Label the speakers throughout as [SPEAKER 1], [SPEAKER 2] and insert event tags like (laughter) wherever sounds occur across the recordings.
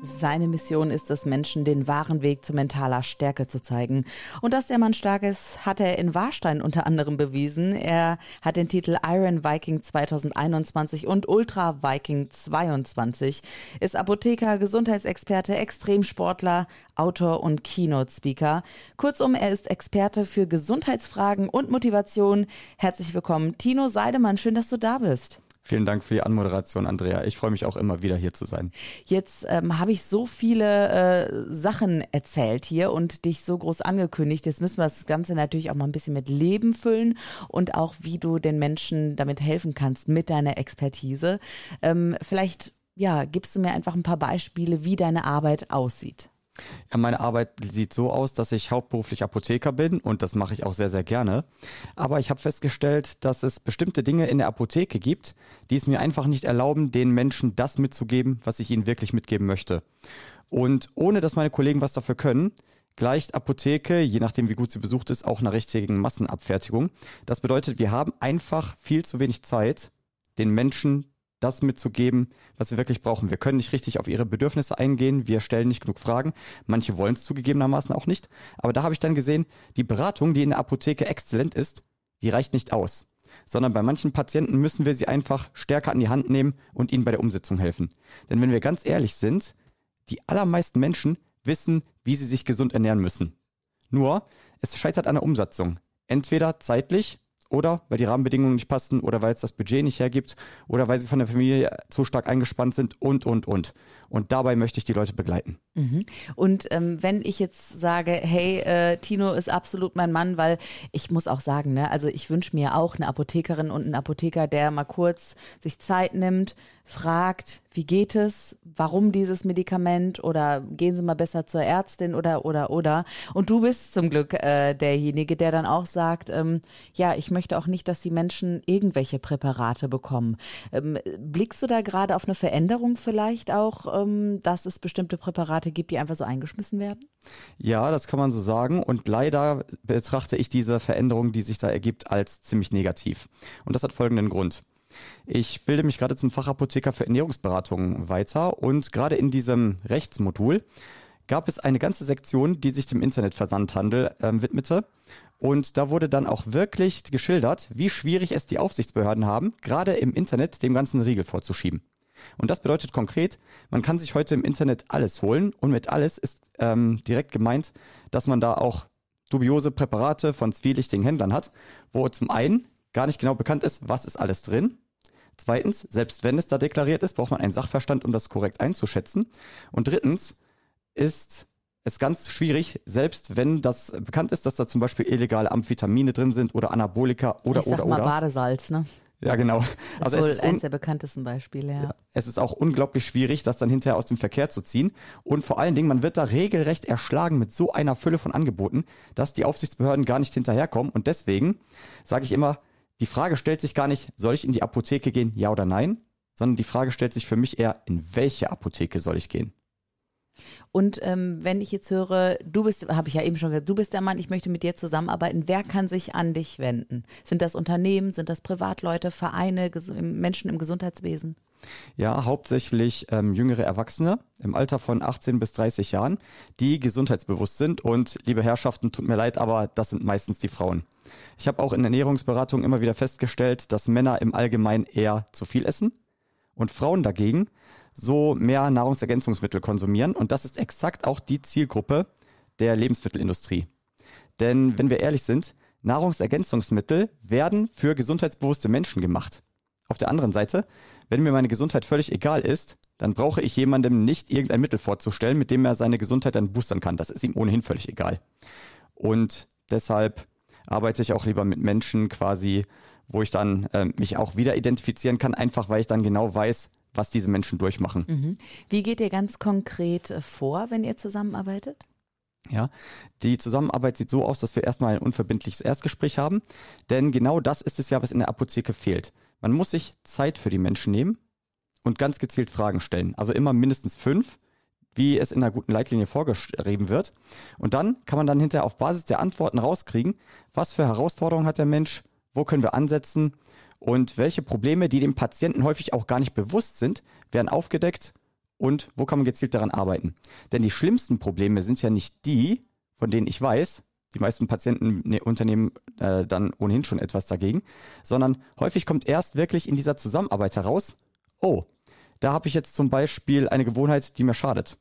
[SPEAKER 1] Seine Mission ist es, Menschen den wahren Weg zu mentaler Stärke zu zeigen. Und dass der Mann stark ist, hat er in Warstein unter anderem bewiesen. Er hat den Titel Iron Viking 2021 und Ultra Viking 22, ist Apotheker, Gesundheitsexperte, Extremsportler, Autor und Keynote-Speaker. Kurzum, er ist Experte für Gesundheitsfragen und Motivation. Herzlich willkommen, Tino Seidemann. Schön, dass du da bist.
[SPEAKER 2] Vielen Dank für die Anmoderation, Andrea. Ich freue mich auch immer wieder hier zu sein.
[SPEAKER 1] Jetzt ähm, habe ich so viele äh, Sachen erzählt hier und dich so groß angekündigt. Jetzt müssen wir das Ganze natürlich auch mal ein bisschen mit Leben füllen und auch, wie du den Menschen damit helfen kannst mit deiner Expertise. Ähm, vielleicht, ja, gibst du mir einfach ein paar Beispiele, wie deine Arbeit aussieht.
[SPEAKER 2] Ja, meine Arbeit sieht so aus, dass ich hauptberuflich Apotheker bin und das mache ich auch sehr, sehr gerne. Aber ich habe festgestellt, dass es bestimmte Dinge in der Apotheke gibt, die es mir einfach nicht erlauben, den Menschen das mitzugeben, was ich ihnen wirklich mitgeben möchte. Und ohne dass meine Kollegen was dafür können, gleicht Apotheke, je nachdem wie gut sie besucht ist, auch einer richtigen Massenabfertigung. Das bedeutet, wir haben einfach viel zu wenig Zeit, den Menschen das mitzugeben, was wir wirklich brauchen. Wir können nicht richtig auf ihre Bedürfnisse eingehen, wir stellen nicht genug Fragen. Manche wollen es zugegebenermaßen auch nicht. Aber da habe ich dann gesehen, die Beratung, die in der Apotheke exzellent ist, die reicht nicht aus. Sondern bei manchen Patienten müssen wir sie einfach stärker an die Hand nehmen und ihnen bei der Umsetzung helfen. Denn wenn wir ganz ehrlich sind, die allermeisten Menschen wissen, wie sie sich gesund ernähren müssen. Nur, es scheitert an der Umsetzung. Entweder zeitlich, oder weil die Rahmenbedingungen nicht passen oder weil es das Budget nicht hergibt oder weil sie von der Familie zu stark eingespannt sind und, und, und. Und dabei möchte ich die Leute begleiten.
[SPEAKER 1] Mhm. Und ähm, wenn ich jetzt sage, hey, äh, Tino ist absolut mein Mann, weil ich muss auch sagen, ne, also ich wünsche mir auch eine Apothekerin und einen Apotheker, der mal kurz sich Zeit nimmt, fragt, wie geht es, warum dieses Medikament oder gehen Sie mal besser zur Ärztin oder oder oder. Und du bist zum Glück äh, derjenige, der dann auch sagt, ähm, ja, ich möchte auch nicht, dass die Menschen irgendwelche Präparate bekommen. Ähm, blickst du da gerade auf eine Veränderung vielleicht auch, ähm, dass es bestimmte Präparate gibt, die einfach so eingeschmissen werden?
[SPEAKER 2] Ja, das kann man so sagen. Und leider betrachte ich diese Veränderung, die sich da ergibt, als ziemlich negativ. Und das hat folgenden Grund. Ich bilde mich gerade zum Fachapotheker für Ernährungsberatung weiter und gerade in diesem Rechtsmodul gab es eine ganze Sektion, die sich dem Internetversandhandel äh, widmete. Und da wurde dann auch wirklich geschildert, wie schwierig es die Aufsichtsbehörden haben, gerade im Internet dem ganzen Riegel vorzuschieben. Und das bedeutet konkret, man kann sich heute im Internet alles holen und mit alles ist ähm, direkt gemeint, dass man da auch dubiose Präparate von zwielichtigen Händlern hat, wo zum einen gar nicht genau bekannt ist, was ist alles drin. Zweitens, selbst wenn es da deklariert ist, braucht man einen Sachverstand, um das korrekt einzuschätzen. Und drittens ist es ganz schwierig, selbst wenn das bekannt ist, dass da zum Beispiel illegale Amphetamine drin sind oder Anabolika oder
[SPEAKER 1] ich sag
[SPEAKER 2] oder
[SPEAKER 1] mal
[SPEAKER 2] oder.
[SPEAKER 1] Badesalz, ne?
[SPEAKER 2] Ja, genau.
[SPEAKER 1] Das also ist wohl eins der bekanntesten Beispiele, ja. ja.
[SPEAKER 2] Es ist auch unglaublich schwierig, das dann hinterher aus dem Verkehr zu ziehen. Und vor allen Dingen, man wird da regelrecht erschlagen mit so einer Fülle von Angeboten, dass die Aufsichtsbehörden gar nicht hinterherkommen. Und deswegen sage ich immer, die Frage stellt sich gar nicht, soll ich in die Apotheke gehen, ja oder nein, sondern die Frage stellt sich für mich eher, in welche Apotheke soll ich gehen?
[SPEAKER 1] Und ähm, wenn ich jetzt höre, du bist, habe ich ja eben schon gesagt, du bist der Mann, ich möchte mit dir zusammenarbeiten, wer kann sich an dich wenden? Sind das Unternehmen, sind das Privatleute, Vereine, Menschen im Gesundheitswesen?
[SPEAKER 2] Ja, hauptsächlich ähm, jüngere Erwachsene im Alter von 18 bis 30 Jahren, die gesundheitsbewusst sind. Und liebe Herrschaften, tut mir leid, aber das sind meistens die Frauen. Ich habe auch in Ernährungsberatung immer wieder festgestellt, dass Männer im Allgemeinen eher zu viel essen und Frauen dagegen so mehr Nahrungsergänzungsmittel konsumieren. Und das ist exakt auch die Zielgruppe der Lebensmittelindustrie. Denn wenn wir ehrlich sind, Nahrungsergänzungsmittel werden für gesundheitsbewusste Menschen gemacht. Auf der anderen Seite, wenn mir meine Gesundheit völlig egal ist, dann brauche ich jemandem nicht irgendein Mittel vorzustellen, mit dem er seine Gesundheit dann boostern kann. Das ist ihm ohnehin völlig egal. Und deshalb arbeite ich auch lieber mit Menschen quasi, wo ich dann äh, mich auch wieder identifizieren kann, einfach weil ich dann genau weiß, was diese Menschen durchmachen.
[SPEAKER 1] Mhm. Wie geht ihr ganz konkret äh, vor, wenn ihr zusammenarbeitet?
[SPEAKER 2] Ja, die Zusammenarbeit sieht so aus, dass wir erstmal ein unverbindliches Erstgespräch haben, denn genau das ist es ja, was in der Apotheke fehlt. Man muss sich Zeit für die Menschen nehmen und ganz gezielt Fragen stellen. Also immer mindestens fünf, wie es in einer guten Leitlinie vorgeschrieben wird. Und dann kann man dann hinterher auf Basis der Antworten rauskriegen, was für Herausforderungen hat der Mensch, wo können wir ansetzen und welche Probleme, die dem Patienten häufig auch gar nicht bewusst sind, werden aufgedeckt und wo kann man gezielt daran arbeiten. Denn die schlimmsten Probleme sind ja nicht die, von denen ich weiß, die meisten Patienten ne, unternehmen äh, dann ohnehin schon etwas dagegen, sondern häufig kommt erst wirklich in dieser Zusammenarbeit heraus, oh, da habe ich jetzt zum Beispiel eine Gewohnheit, die mir schadet.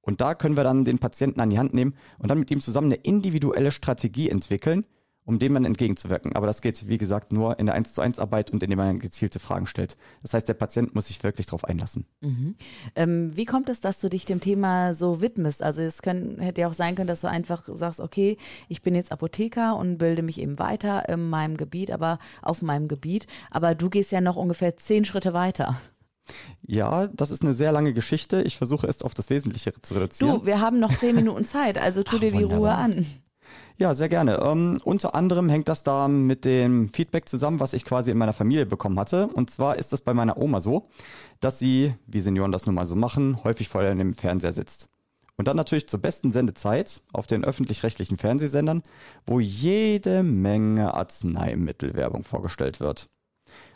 [SPEAKER 2] Und da können wir dann den Patienten an die Hand nehmen und dann mit ihm zusammen eine individuelle Strategie entwickeln, um dem dann entgegenzuwirken. Aber das geht, wie gesagt, nur in der 1 zu 1 Arbeit und indem man gezielte Fragen stellt. Das heißt, der Patient muss sich wirklich darauf einlassen.
[SPEAKER 1] Mhm. Ähm, wie kommt es, dass du dich dem Thema so widmest? Also es können, hätte ja auch sein können, dass du einfach sagst, okay, ich bin jetzt Apotheker und bilde mich eben weiter in meinem Gebiet, aber auf meinem Gebiet. Aber du gehst ja noch ungefähr zehn Schritte weiter.
[SPEAKER 2] Ja, das ist eine sehr lange Geschichte. Ich versuche es auf das Wesentliche zu reduzieren.
[SPEAKER 1] Du, wir haben noch zehn Minuten Zeit, also tu Ach, dir die wunderbar. Ruhe an.
[SPEAKER 2] Ja, sehr gerne. Ähm, unter anderem hängt das da mit dem Feedback zusammen, was ich quasi in meiner Familie bekommen hatte. Und zwar ist es bei meiner Oma so, dass sie, wie Senioren das nun mal so machen, häufig vor dem Fernseher sitzt. Und dann natürlich zur besten Sendezeit auf den öffentlich-rechtlichen Fernsehsendern, wo jede Menge Arzneimittelwerbung vorgestellt wird.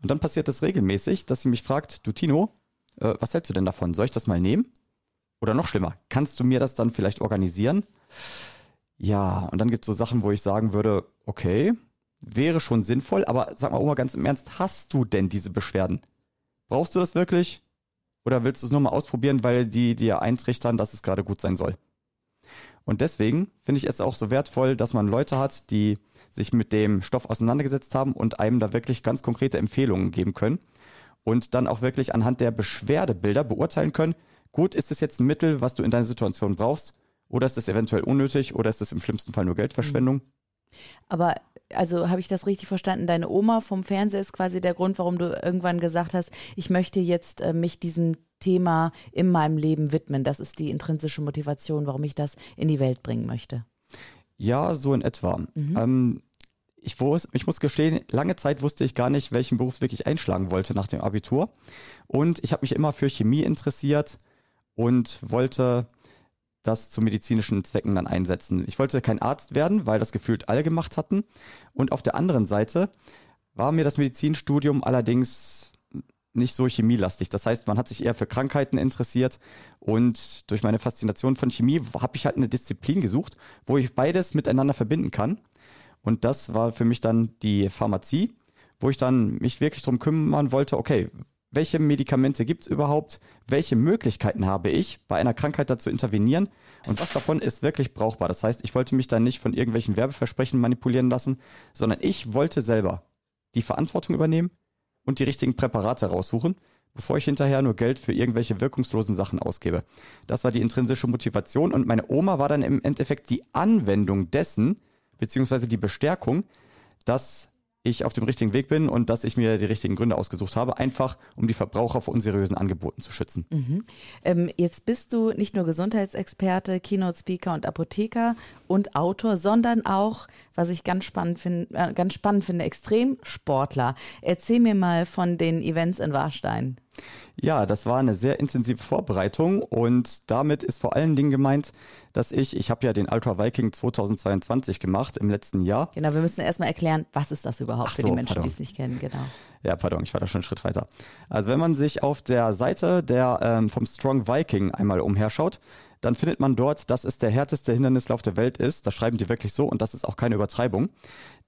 [SPEAKER 2] Und dann passiert es regelmäßig, dass sie mich fragt, du Tino, äh, was hältst du denn davon? Soll ich das mal nehmen? Oder noch schlimmer, kannst du mir das dann vielleicht organisieren? Ja, und dann gibt es so Sachen, wo ich sagen würde, okay, wäre schon sinnvoll, aber sag mal Oma ganz im Ernst, hast du denn diese Beschwerden? Brauchst du das wirklich? Oder willst du es nur mal ausprobieren, weil die dir eintrichtern, dass es gerade gut sein soll? Und deswegen finde ich es auch so wertvoll, dass man Leute hat, die sich mit dem Stoff auseinandergesetzt haben und einem da wirklich ganz konkrete Empfehlungen geben können und dann auch wirklich anhand der Beschwerdebilder beurteilen können, gut, ist es jetzt ein Mittel, was du in deiner Situation brauchst oder ist es eventuell unnötig oder ist es im schlimmsten Fall nur Geldverschwendung?
[SPEAKER 1] Aber also habe ich das richtig verstanden? Deine Oma vom Fernseher ist quasi der Grund, warum du irgendwann gesagt hast, ich möchte jetzt äh, mich diesem Thema in meinem Leben widmen. Das ist die intrinsische Motivation, warum ich das in die Welt bringen möchte.
[SPEAKER 2] Ja, so in etwa. Mhm. Ähm, ich, wus, ich muss gestehen, lange Zeit wusste ich gar nicht, welchen Beruf ich einschlagen wollte nach dem Abitur. Und ich habe mich immer für Chemie interessiert und wollte das zu medizinischen Zwecken dann einsetzen. Ich wollte kein Arzt werden, weil das gefühlt alle gemacht hatten. Und auf der anderen Seite war mir das Medizinstudium allerdings nicht so chemielastig. Das heißt, man hat sich eher für Krankheiten interessiert und durch meine Faszination von Chemie habe ich halt eine Disziplin gesucht, wo ich beides miteinander verbinden kann. Und das war für mich dann die Pharmazie, wo ich dann mich wirklich darum kümmern wollte, okay, welche Medikamente gibt es überhaupt, welche Möglichkeiten habe ich, bei einer Krankheit dazu intervenieren und was davon ist wirklich brauchbar. Das heißt, ich wollte mich dann nicht von irgendwelchen Werbeversprechen manipulieren lassen, sondern ich wollte selber die Verantwortung übernehmen und die richtigen Präparate raussuchen, bevor ich hinterher nur Geld für irgendwelche wirkungslosen Sachen ausgebe. Das war die intrinsische Motivation und meine Oma war dann im Endeffekt die Anwendung dessen, beziehungsweise die Bestärkung, dass ich auf dem richtigen Weg bin und dass ich mir die richtigen Gründe ausgesucht habe, einfach um die Verbraucher vor unseriösen Angeboten zu schützen.
[SPEAKER 1] Mhm. Ähm, jetzt bist du nicht nur Gesundheitsexperte, Keynote-Speaker und Apotheker und Autor, sondern auch, was ich ganz spannend, find, äh, ganz spannend finde, Extremsportler. Erzähl mir mal von den Events in Warstein.
[SPEAKER 2] Ja, das war eine sehr intensive Vorbereitung und damit ist vor allen Dingen gemeint, dass ich, ich habe ja den Ultra Viking 2022 gemacht im letzten Jahr.
[SPEAKER 1] Genau, wir müssen erstmal erklären, was ist das überhaupt Ach für so, die Menschen, die es nicht kennen, genau.
[SPEAKER 2] Ja, pardon, ich war da schon einen Schritt weiter. Also wenn man sich auf der Seite der ähm, vom Strong Viking einmal umherschaut, dann findet man dort, dass es der härteste Hindernislauf der Welt ist. Das schreiben die wirklich so und das ist auch keine Übertreibung.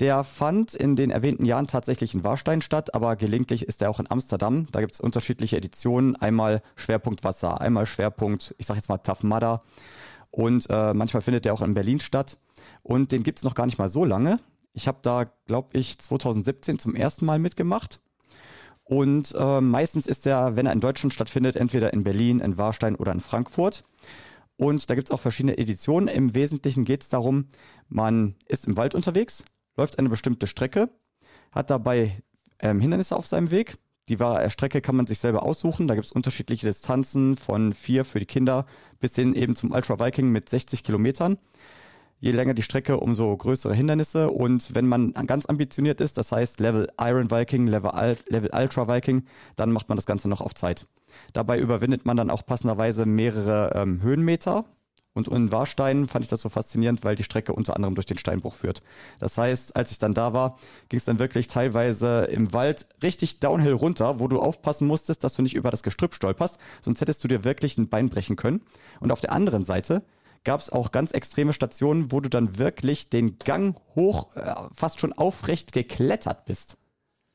[SPEAKER 2] Der fand in den erwähnten Jahren tatsächlich in Warstein statt, aber gelegentlich ist er auch in Amsterdam. Da gibt es unterschiedliche Editionen. Einmal Schwerpunkt Wasser, einmal Schwerpunkt, ich sag jetzt mal Tough Mudder. Und äh, manchmal findet er auch in Berlin statt. Und den gibt es noch gar nicht mal so lange. Ich habe da, glaube ich, 2017 zum ersten Mal mitgemacht. Und äh, meistens ist er, wenn er in Deutschland stattfindet, entweder in Berlin, in Warstein oder in Frankfurt. Und da gibt es auch verschiedene Editionen. Im Wesentlichen geht es darum, man ist im Wald unterwegs, läuft eine bestimmte Strecke, hat dabei ähm, Hindernisse auf seinem Weg. Die äh, Strecke kann man sich selber aussuchen. Da gibt es unterschiedliche Distanzen von vier für die Kinder bis hin eben zum Ultra Viking mit 60 Kilometern. Je länger die Strecke, umso größere Hindernisse. Und wenn man ganz ambitioniert ist, das heißt Level Iron Viking, Level, Level Ultra Viking, dann macht man das Ganze noch auf Zeit. Dabei überwindet man dann auch passenderweise mehrere ähm, Höhenmeter. Und in Warstein fand ich das so faszinierend, weil die Strecke unter anderem durch den Steinbruch führt. Das heißt, als ich dann da war, ging es dann wirklich teilweise im Wald richtig downhill runter, wo du aufpassen musstest, dass du nicht über das Gestrüpp stolperst, sonst hättest du dir wirklich ein Bein brechen können. Und auf der anderen Seite gab es auch ganz extreme Stationen, wo du dann wirklich den Gang hoch, äh, fast schon aufrecht geklettert bist.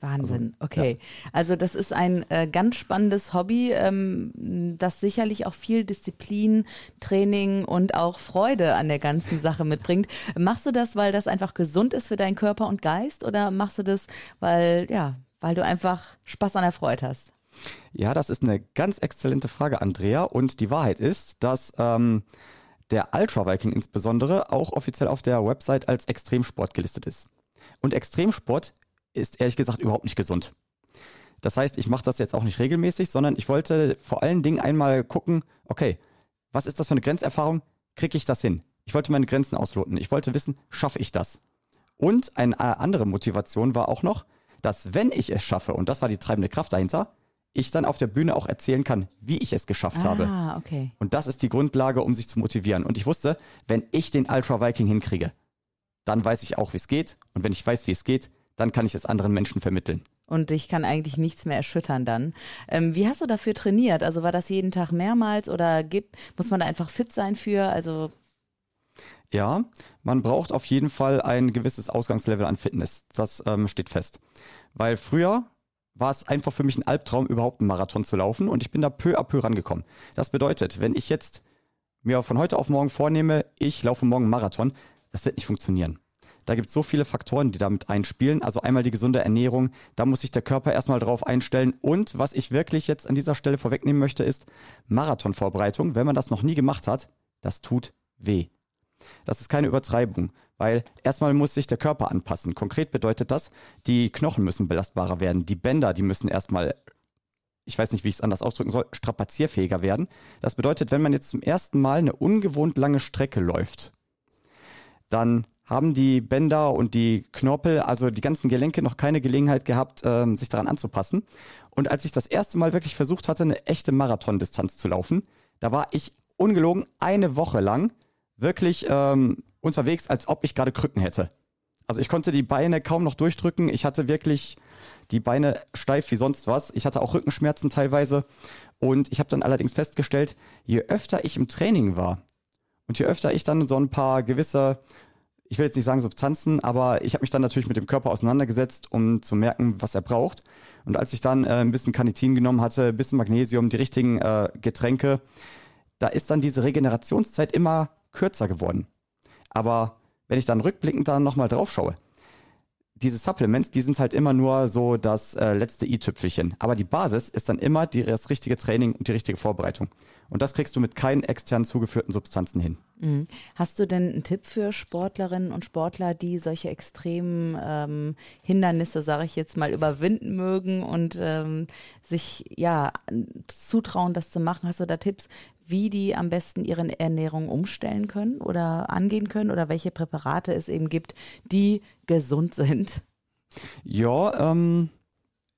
[SPEAKER 1] Wahnsinn, also, okay. Ja. Also das ist ein äh, ganz spannendes Hobby, ähm, das sicherlich auch viel Disziplin, Training und auch Freude an der ganzen Sache mitbringt. Machst du das, weil das einfach gesund ist für deinen Körper und Geist oder machst du das, weil, ja, weil du einfach Spaß an der Freude hast?
[SPEAKER 2] Ja, das ist eine ganz exzellente Frage, Andrea. Und die Wahrheit ist, dass ähm, der Ultra Viking insbesondere auch offiziell auf der Website als Extremsport gelistet ist. Und Extremsport ist ehrlich gesagt überhaupt nicht gesund. Das heißt, ich mache das jetzt auch nicht regelmäßig, sondern ich wollte vor allen Dingen einmal gucken, okay, was ist das für eine Grenzerfahrung? Kriege ich das hin? Ich wollte meine Grenzen ausloten. Ich wollte wissen, schaffe ich das? Und eine andere Motivation war auch noch, dass wenn ich es schaffe, und das war die treibende Kraft dahinter, ich dann auf der Bühne auch erzählen kann, wie ich es geschafft ah, habe.
[SPEAKER 1] Okay.
[SPEAKER 2] Und das ist die Grundlage, um sich zu motivieren. Und ich wusste, wenn ich den Ultra Viking hinkriege, dann weiß ich auch, wie es geht. Und wenn ich weiß, wie es geht, dann kann ich es anderen Menschen vermitteln.
[SPEAKER 1] Und ich kann eigentlich nichts mehr erschüttern dann. Ähm, wie hast du dafür trainiert? Also war das jeden Tag mehrmals oder gibt, muss man da einfach fit sein für? Also
[SPEAKER 2] ja, man braucht auf jeden Fall ein gewisses Ausgangslevel an Fitness. Das ähm, steht fest. Weil früher war es einfach für mich ein Albtraum, überhaupt einen Marathon zu laufen und ich bin da peu à peu rangekommen. Das bedeutet, wenn ich jetzt mir von heute auf morgen vornehme, ich laufe morgen einen Marathon, das wird nicht funktionieren. Da gibt es so viele Faktoren, die damit einspielen. Also einmal die gesunde Ernährung, da muss sich der Körper erstmal drauf einstellen. Und was ich wirklich jetzt an dieser Stelle vorwegnehmen möchte, ist Marathonvorbereitung. Wenn man das noch nie gemacht hat, das tut weh. Das ist keine Übertreibung, weil erstmal muss sich der Körper anpassen. Konkret bedeutet das, die Knochen müssen belastbarer werden, die Bänder, die müssen erstmal ich weiß nicht, wie ich es anders ausdrücken soll, strapazierfähiger werden. Das bedeutet, wenn man jetzt zum ersten Mal eine ungewohnt lange Strecke läuft, dann haben die Bänder und die Knorpel, also die ganzen Gelenke, noch keine Gelegenheit gehabt, ähm, sich daran anzupassen. Und als ich das erste Mal wirklich versucht hatte, eine echte Marathondistanz zu laufen, da war ich ungelogen eine Woche lang wirklich ähm, unterwegs, als ob ich gerade Krücken hätte. Also ich konnte die Beine kaum noch durchdrücken. Ich hatte wirklich die Beine steif wie sonst was. Ich hatte auch Rückenschmerzen teilweise. Und ich habe dann allerdings festgestellt, je öfter ich im Training war und je öfter ich dann so ein paar gewisse ich will jetzt nicht sagen Substanzen, aber ich habe mich dann natürlich mit dem Körper auseinandergesetzt, um zu merken, was er braucht. Und als ich dann äh, ein bisschen Carnitin genommen hatte, ein bisschen Magnesium, die richtigen äh, Getränke, da ist dann diese Regenerationszeit immer kürzer geworden. Aber wenn ich dann rückblickend dann nochmal drauf schaue, diese Supplements, die sind halt immer nur so das äh, letzte i-Tüpfelchen. Aber die Basis ist dann immer die, das richtige Training und die richtige Vorbereitung. Und das kriegst du mit keinen extern zugeführten Substanzen hin.
[SPEAKER 1] Mhm. Hast du denn einen Tipp für Sportlerinnen und Sportler, die solche extremen ähm, Hindernisse, sage ich jetzt mal, überwinden mögen und ähm, sich ja zutrauen, das zu machen? Hast du da Tipps, wie die am besten ihre Ernährung umstellen können oder angehen können oder welche Präparate es eben gibt, die gesund sind?
[SPEAKER 2] Ja, ähm,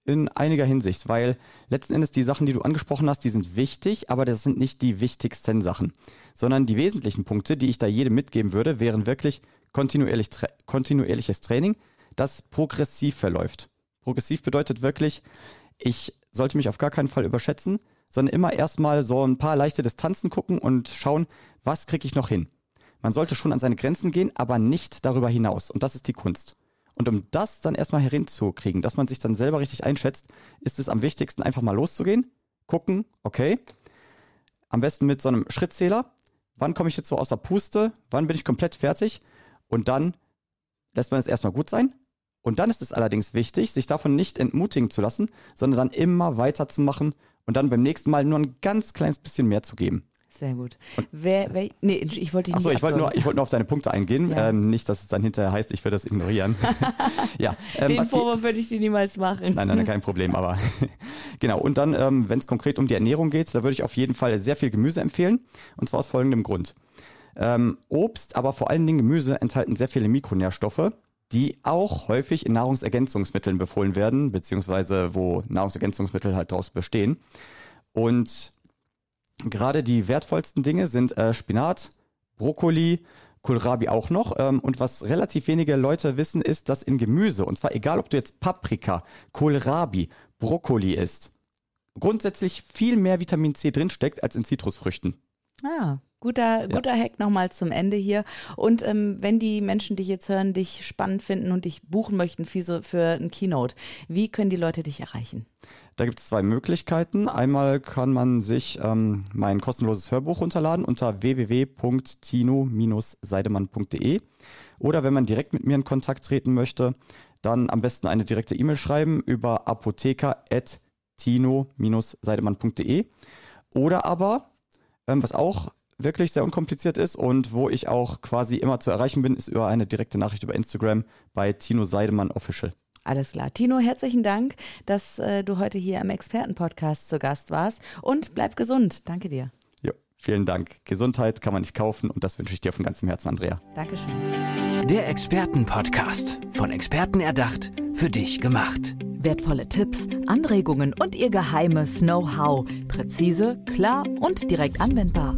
[SPEAKER 2] in einiger Hinsicht, weil letzten Endes die Sachen, die du angesprochen hast, die sind wichtig, aber das sind nicht die wichtigsten Sachen, sondern die wesentlichen Punkte, die ich da jedem mitgeben würde, wären wirklich kontinuierlich, kontinuierliches Training, das progressiv verläuft. Progressiv bedeutet wirklich, ich sollte mich auf gar keinen Fall überschätzen, sondern immer erstmal so ein paar leichte Distanzen gucken und schauen, was kriege ich noch hin. Man sollte schon an seine Grenzen gehen, aber nicht darüber hinaus. Und das ist die Kunst. Und um das dann erstmal herinzukriegen, dass man sich dann selber richtig einschätzt, ist es am wichtigsten, einfach mal loszugehen, gucken, okay, am besten mit so einem Schrittzähler, wann komme ich jetzt so aus der Puste, wann bin ich komplett fertig und dann lässt man es erstmal gut sein. Und dann ist es allerdings wichtig, sich davon nicht entmutigen zu lassen, sondern dann immer weiterzumachen und dann beim nächsten Mal nur ein ganz kleines bisschen mehr zu geben.
[SPEAKER 1] Sehr gut. Wer, wer, nee, ich wollte dich
[SPEAKER 2] Achso,
[SPEAKER 1] nicht
[SPEAKER 2] ich wollte nur, ich wollte nur auf deine Punkte eingehen.
[SPEAKER 1] Ja.
[SPEAKER 2] Ähm, nicht, dass es dann hinterher heißt, ich würde das ignorieren. (laughs) ja, ähm,
[SPEAKER 1] Den
[SPEAKER 2] die,
[SPEAKER 1] Vorwurf würde ich dir niemals machen.
[SPEAKER 2] Nein, nein, kein Problem, aber (laughs) genau. Und dann, ähm, wenn es konkret um die Ernährung geht, da würde ich auf jeden Fall sehr viel Gemüse empfehlen. Und zwar aus folgendem Grund. Ähm, Obst, aber vor allen Dingen Gemüse enthalten sehr viele Mikronährstoffe, die auch häufig in Nahrungsergänzungsmitteln befohlen werden, beziehungsweise wo Nahrungsergänzungsmittel halt daraus bestehen. Und gerade die wertvollsten Dinge sind äh, Spinat, Brokkoli, Kohlrabi auch noch. Ähm, und was relativ wenige Leute wissen, ist, dass in Gemüse, und zwar egal ob du jetzt Paprika, Kohlrabi, Brokkoli isst, grundsätzlich viel mehr Vitamin C drinsteckt als in Zitrusfrüchten.
[SPEAKER 1] Ah, guter, guter Hack nochmal zum Ende hier. Und ähm, wenn die Menschen dich jetzt hören, dich spannend finden und dich buchen möchten für, so, für ein Keynote, wie können die Leute dich erreichen?
[SPEAKER 2] Da gibt es zwei Möglichkeiten. Einmal kann man sich ähm, mein kostenloses Hörbuch runterladen unter www.tino-seidemann.de oder wenn man direkt mit mir in Kontakt treten möchte, dann am besten eine direkte E-Mail schreiben über apotheker.tino-seidemann.de oder aber, ähm, was auch wirklich sehr unkompliziert ist und wo ich auch quasi immer zu erreichen bin, ist über eine direkte Nachricht über Instagram bei Tino Seidemann Official.
[SPEAKER 1] Alles klar. Tino, herzlichen Dank, dass äh, du heute hier im Expertenpodcast zu Gast warst und bleib gesund. Danke dir.
[SPEAKER 2] Jo, vielen Dank. Gesundheit kann man nicht kaufen und das wünsche ich dir von ganzem Herzen, Andrea.
[SPEAKER 1] Dankeschön.
[SPEAKER 3] Der Expertenpodcast. Von Experten erdacht, für dich gemacht.
[SPEAKER 1] Wertvolle Tipps, Anregungen und ihr geheimes Know-how. Präzise, klar und direkt anwendbar.